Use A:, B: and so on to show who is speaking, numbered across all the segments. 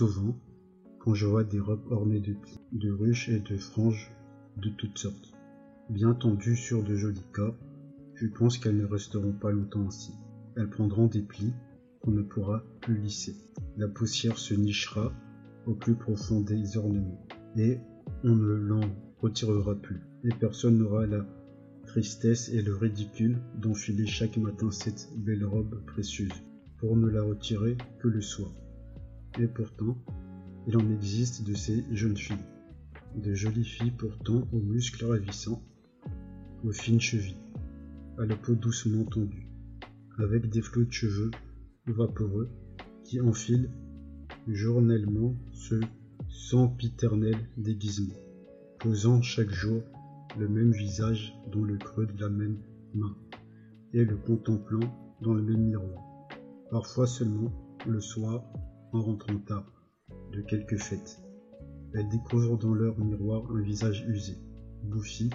A: Souvent, quand je vois des robes ornées de de ruches et de franges de toutes sortes, bien tendues sur de jolis corps, je pense qu'elles ne resteront pas longtemps ainsi. Elles prendront des plis qu'on ne pourra plus lisser. La poussière se nichera au plus profond des ornements, et on ne l'en retirera plus, et personne n'aura la tristesse et le ridicule d'enfiler chaque matin cette belle robe précieuse, pour ne la retirer que le soir. Et pourtant, il en existe de ces jeunes filles, de jolies filles pourtant aux muscles ravissants, aux fines chevilles, à la peau doucement tendue, avec des flots de cheveux vaporeux qui enfilent journellement ce sempiternel déguisement, posant chaque jour le même visage dans le creux de la même main, et le contemplant dans le même miroir, parfois seulement le soir en rentrant tard de quelque fête. Elles découvrent dans leur miroir un visage usé, bouffi,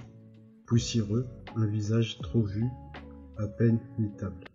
A: poussiéreux, un visage trop vu, à peine mettable.